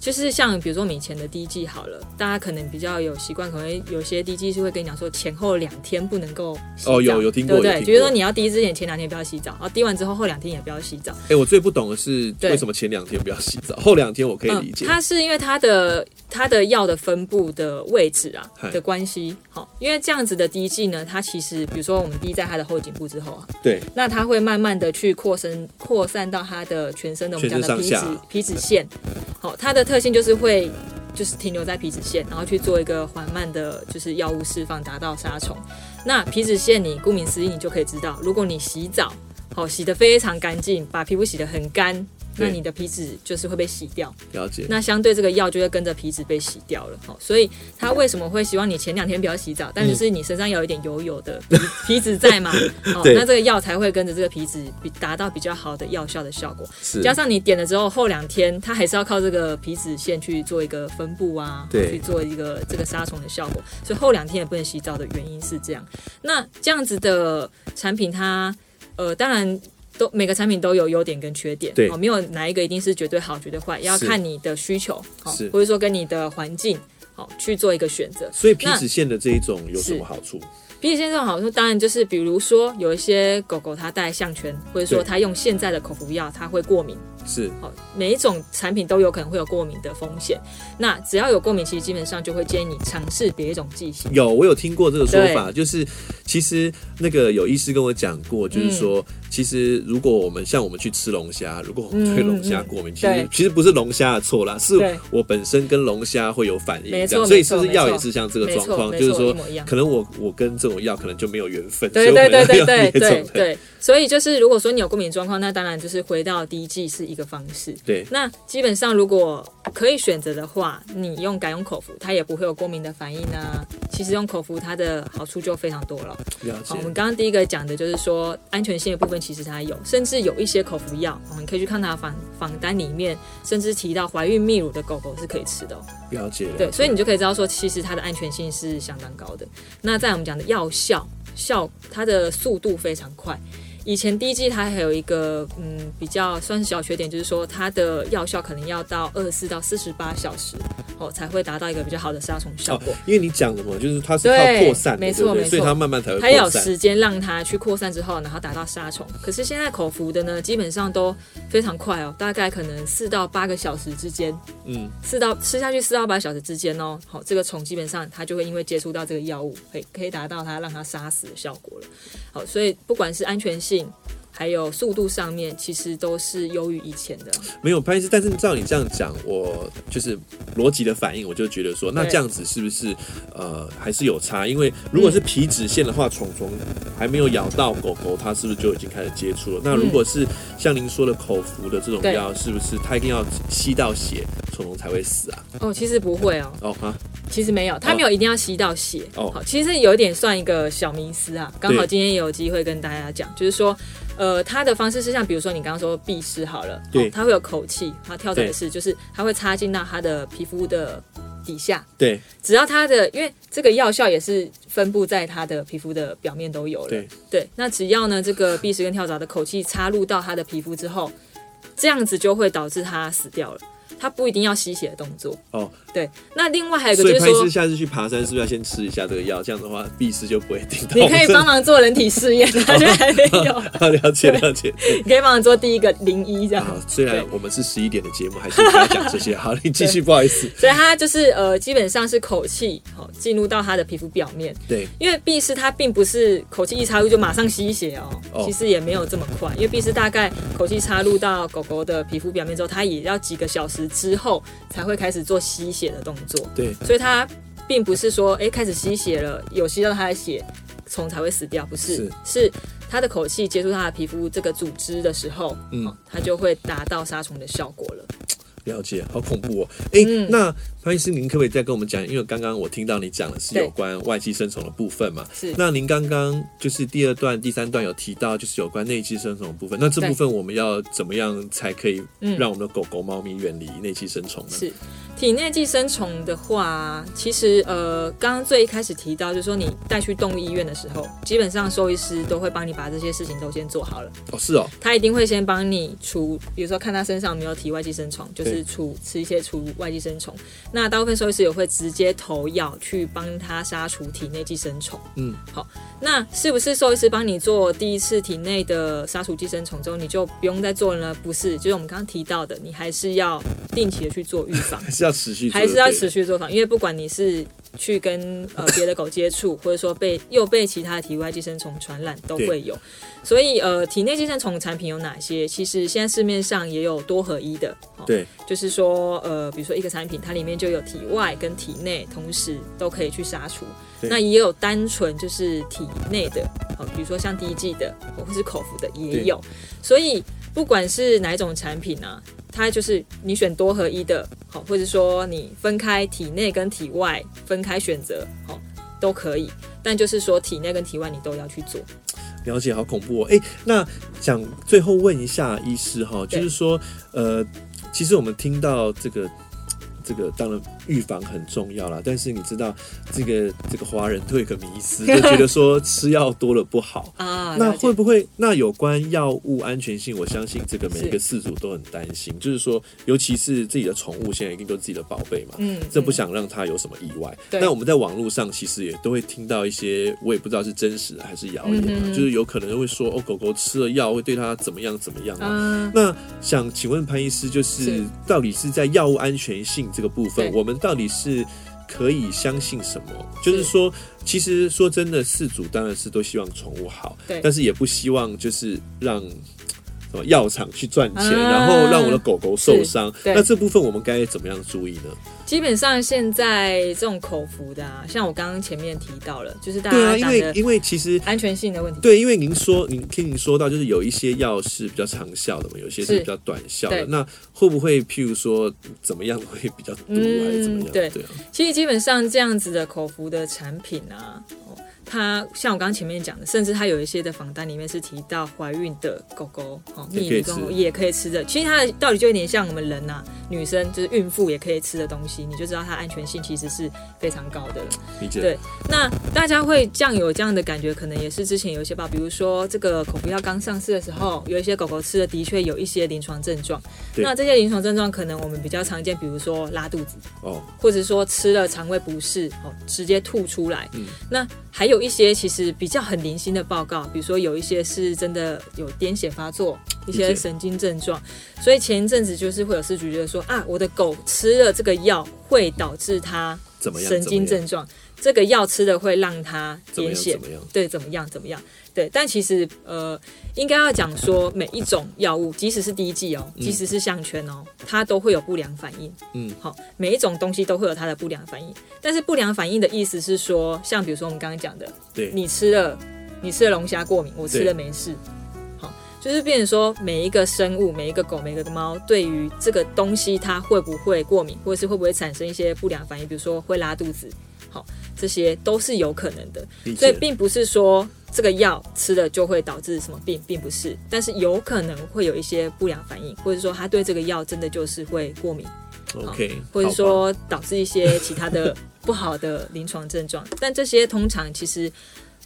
S6: 就是像比如说我们以前的滴剂好了，大家可能比较有习惯，可能有些滴剂是会跟你讲说前后两天不能够。
S5: 哦，有有听过，对不对？
S6: 比如说你要滴之前前两天不要洗澡，然后滴完之后后两天也不要洗澡。
S5: 哎、欸，我最不懂的是为什么前两天不要洗澡，<laughs> 后两天我可以理解。
S6: 嗯、它是因为它的它的药的分布的位置啊的关系，好，因为这样子的滴剂呢，它其实比如说我们滴在它的后颈部之后啊，
S5: 对，
S6: 那它会慢慢的去扩伸扩散到它的全身的我们讲的皮脂皮脂腺，好，它的特性就是会。就是停留在皮脂腺，然后去做一个缓慢的，就是药物释放，达到杀虫。那皮脂腺，你顾名思义，你就可以知道，如果你洗澡，好，洗得非常干净，把皮肤洗得很干。那你的皮脂就是会被洗掉，
S5: 了解。
S6: 那相对这个药就会跟着皮脂被洗掉了，好，所以他为什么会希望你前两天不要洗澡，但是你身上有一点油油的皮 <laughs> 皮脂在嘛？哦，那这个药才会跟着这个皮脂比达到比较好的药效的效果。是，加上你点了之后，后两天它还是要靠这个皮脂腺去做一个分布啊，对，去做一个这个杀虫的效果，所以后两天也不能洗澡的原因是这样。那这样子的产品它，它呃，当然。都每个产品都有优点跟缺点，对，哦，没有哪一个一定是绝对好、绝对坏，要看你的需求，好，或者说跟你的环境，好去做一个选择。
S5: 所以皮脂腺的这一种有什么好处？
S6: 皮脂腺这种好处，当然就是比如说有一些狗狗它戴项圈，或者说它用现在的口服药，它会过敏。
S5: 是，
S6: 好，每一种产品都有可能会有过敏的风险。那只要有过敏，其实基本上就会建议你尝试别一种剂型。
S5: 有，我有听过这个说法，就是其实那个有医师跟我讲过，就是说，嗯、其实如果我们像我们去吃龙虾，如果我们对龙虾过敏，嗯、其实其实不是龙虾的错啦，是我本身跟龙虾会有反应，这样。所以是不是药也是像这个状况？就是说，可能我我跟这种药可能就没有缘分。
S6: 对对对对对对对。所以就是，如果说你有过敏状况，那当然就是回到第一剂是一个方式。
S5: 对，那
S6: 基本上如果可以选择的话，你用改用口服，它也不会有过敏的反应啊。其实用口服它的好处就非常多了。了解。好，我们刚刚第一个讲的就是说安全性的部分，其实它有，甚至有一些口服药，我们可以去看它仿仿单里面，甚至提到怀孕泌乳的狗狗是可以吃的哦。
S5: 了解。
S6: 对，所以你就可以知道说，其实它的安全性是相当高的。那在我们讲的药效效，它的速度非常快。以前滴剂它还有一个嗯比较算是小缺点，就是说它的药效可能要到二十四到四十八小时哦才会达到一个比较好的杀虫效果。哦，因为你讲的嘛，就是它是靠扩散，没错没错，所以它慢慢才会。它有时间让它去扩散之后，然后达到杀虫。可是现在口服的呢，基本上都非常快哦，大概可能四到八个小时之间，嗯，四到吃下去四到八小时之间哦，好，这个虫基本上它就会因为接触到这个药物，可以可以达到它让它杀死的效果了。好，所以不管是安全性，还有速度上面，其实都是优于以前的。没有潘医师，但是照你这样讲，我就是逻辑的反应，我就觉得说，那这样子是不是呃还是有差？因为如果是皮脂腺的话，虫虫还没有咬到狗狗，它是不是就已经开始接触了？那如果是像您说的口服的这种药，是不是它一定要吸到血，虫虫才会死啊？哦，其实不会哦。哦啊，其实没有，他没有一定要吸到血。哦，好，其实有一点算一个小迷思啊。刚好今天也有机会跟大家讲，就是说。呃，他的方式是像，比如说你刚刚说闭丝好了，对，它会有口气，他跳蚤是，就是他会插进到他的皮肤的底下，对，只要他的，因为这个药效也是分布在他的皮肤的表面都有了，对，对，那只要呢这个闭丝跟跳蚤的口气插入到他的皮肤之后，这样子就会导致他死掉了。它不一定要吸血的动作。
S5: 哦，
S6: 对。那另外还有一个
S5: 就是下次去爬山是不是要先吃一下这个药？这样的话，壁师就不会听到。
S6: 你可以帮忙做人体试验，<laughs> 他就还没有。
S5: 了解了解。
S6: 你可以帮忙做第一个零一这样。
S5: 虽然我们是十一点的节目，还是不要讲这些。<laughs> 好，你继续，不好意思。
S6: 所以它就是呃，基本上是口气好进入到它的皮肤表面。
S5: 对。
S6: 因为壁师它并不是口气一插入就马上吸血哦，哦其实也没有这么快。因为壁师大概口气插入到狗狗的皮肤表面之后，它也要几个小时之后才会开始做吸血的动作。
S5: 对。
S6: 所以它并不是说，哎，开始吸血了，有吸到它的血，虫才会死掉，不是，是，是它的口气接触它的皮肤这个组织的时候，嗯，它就会达到杀虫的效果了。
S5: 了解，好恐怖哦！哎、欸，嗯、那潘医师，您可不可以再跟我们讲？因为刚刚我听到你讲的是有关外寄生虫的部分嘛？
S6: 是。
S5: 那您刚刚就是第二段、第三段有提到，就是有关内寄生虫的部分。那这部分我们要怎么样才可以让我们的狗狗、猫咪远离内寄生虫呢？
S6: 是。体内寄生虫的话，其实呃，刚刚最一开始提到，就是说你带去动物医院的时候，基本上兽医师都会帮你把这些事情都先做好了。
S5: 哦，是哦。
S6: 他一定会先帮你除，比如说看他身上有没有体外寄生虫，就是除吃一些除外寄生虫。那大部分兽医师也会直接投药去帮他杀除体内寄生虫。嗯，好。那是不是兽医师帮你做第一次体内的杀除寄生虫之后，你就不用再做了呢？不是，就是我们刚刚提到的，你还是要定期的去做预防。
S5: 还是要持续
S6: 还是要持续做防，因为不管你是去跟呃别的狗接触，<laughs> 或者说被又被其他的体外寄生虫传染，都会有。所以呃，体内寄生虫产品有哪些？其实现在市面上也有多合一的。
S5: 对，
S6: 就是说呃，比如说一个产品，它里面就有体外跟体内同时都可以去杀除。那也有单纯就是体内的，比如说像滴剂的或是口服的也有。所以不管是哪一种产品呢、啊？它就是你选多合一的，好，或者说你分开体内跟体外分开选择，好，都可以。但就是说体内跟体外你都要去做。
S5: 了解，好恐怖哦！哎，那想最后问一下医师哈，就是说，呃，其实我们听到这个。这个当然预防很重要啦，但是你知道这个这个华人都有一个迷思，就觉得说吃药多了不好 <laughs> 啊。那会不会那有关药物安全性？我相信这个每一个饲主都很担心，就是说，尤其是自己的宠物，现在一定都是自己的宝贝嘛，嗯，这不想让它有什么意外。那我们在网络上其实也都会听到一些，我也不知道是真实的还是谣言，嗯、就是有可能会说哦，狗狗吃了药会对它怎么样怎么样啊？嗯、那想请问潘医师，就是，是到底是在药物安全性？这个部分，我们到底是可以相信什么？就是说，其实说真的，饲主当然是都希望宠物好，对，但是也不希望就是让。什么药厂去赚钱，啊、然后让我的狗狗受伤？那这部分我们该怎么样注意呢？
S6: 基本上现在这种口服的啊，像我刚刚前面提到了，就是大家
S5: 对啊，因为因为其实
S6: 安全性的问题。
S5: 对，因为您说您听您说到，就是有一些药是比较长效的嘛，有些是比较短效的。那会不会譬如说怎么样会比较毒，嗯、还是怎么样？对，对啊，
S6: 其实基本上这样子的口服的产品啊。它像我刚刚前面讲的，甚至它有一些的访单里面是提到怀孕的狗狗，哦，蜜月狗狗也可以吃的。其实它的道理就有点像我们人呐、啊，女生就是孕妇也可以吃的东西，你就知道它安全性其实是非常高的了。
S5: 理解。
S6: 对，那大家会这样有这样的感觉，可能也是之前有一些吧，比如说这个口服药刚上市的时候，有一些狗狗吃的的确有一些临床症状。那这些临床症状可能我们比较常见，比如说拉肚子，哦，或者说吃了肠胃不适，哦，直接吐出来。嗯，那还有。一些其实比较很零星的报告，比如说有一些是真的有癫痫发作，一些神经症状，所以前一阵子就是会有饲主觉得说啊，我的狗吃了这个药会导致它神经症状，这个药吃的会让它癫痫，对，怎么样怎么样。对，但其实呃，应该要讲说，每一种药物，即使是滴剂哦，即使是项圈哦，它都会有不良反应。嗯，好，每一种东西都会有它的不良反应。但是不良反应的意思是说，像比如说我们刚刚讲的，对，你吃了，你吃了龙虾过敏，我吃了没事。好，就是变成说，每一个生物，每一个狗，每一个猫，对于这个东西，它会不会过敏，或者是会不会产生一些不良反应，比如说会拉肚子，好，这些都是有可能的。所以并不是说。这个药吃了就会导致什么病，并不是，但是有可能会有一些不良反应，或者说他对这个药真的就是会过敏
S5: ，OK，
S6: 或者说导致一些其他的不好的临床症状。但这些通常其实，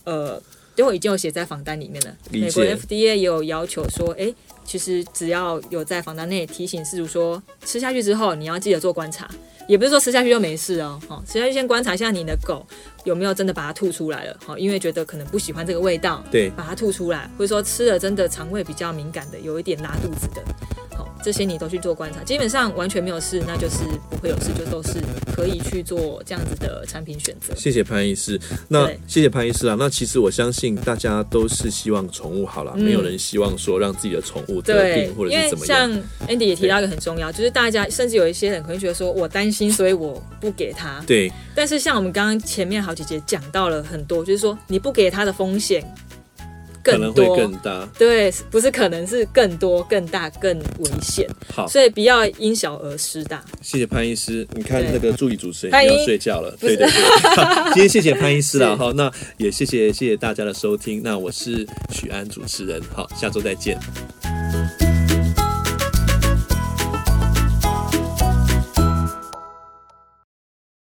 S6: 呃，都已经有写在房单里面了。美国 FDA 也有要求说，哎、欸，其实只要有在房单内提醒事主说，吃下去之后你要记得做观察，也不是说吃下去就没事哦，好，吃下去先观察一下你的狗有没有真的把它吐出来了，好，因为觉得可能不喜欢这个味道，
S5: 对，
S6: 把它吐出来，或者说吃了真的肠胃比较敏感的，有一点拉肚子的。这些你都去做观察，基本上完全没有事，那就是不会有事，就都是可以去做这样子的产品选择。谢谢
S5: 潘医师，那谢谢潘医师啊。那其实我相信大家都是希望宠物好了，嗯、没有人希望说让自己的宠物得病或者是怎么样。
S6: 像 Andy 也提到一个很重要，就是大家甚至有一些人可能觉得说我担心，所以我不给他。
S5: 对。
S6: 但是像我们刚刚前面好几节讲到了很多，就是说你不给他的风险。
S5: 可能会更大，
S6: 对，不是可能是更多、更大、更危险。
S5: 好，
S6: 所以不要因小而失大。
S5: 谢谢潘医师，你看那个助理主持人要睡觉了，对对对。<laughs> 今天谢谢潘医师了，好，那也谢谢谢谢大家的收听。那我是许安主持人，好，下周再见。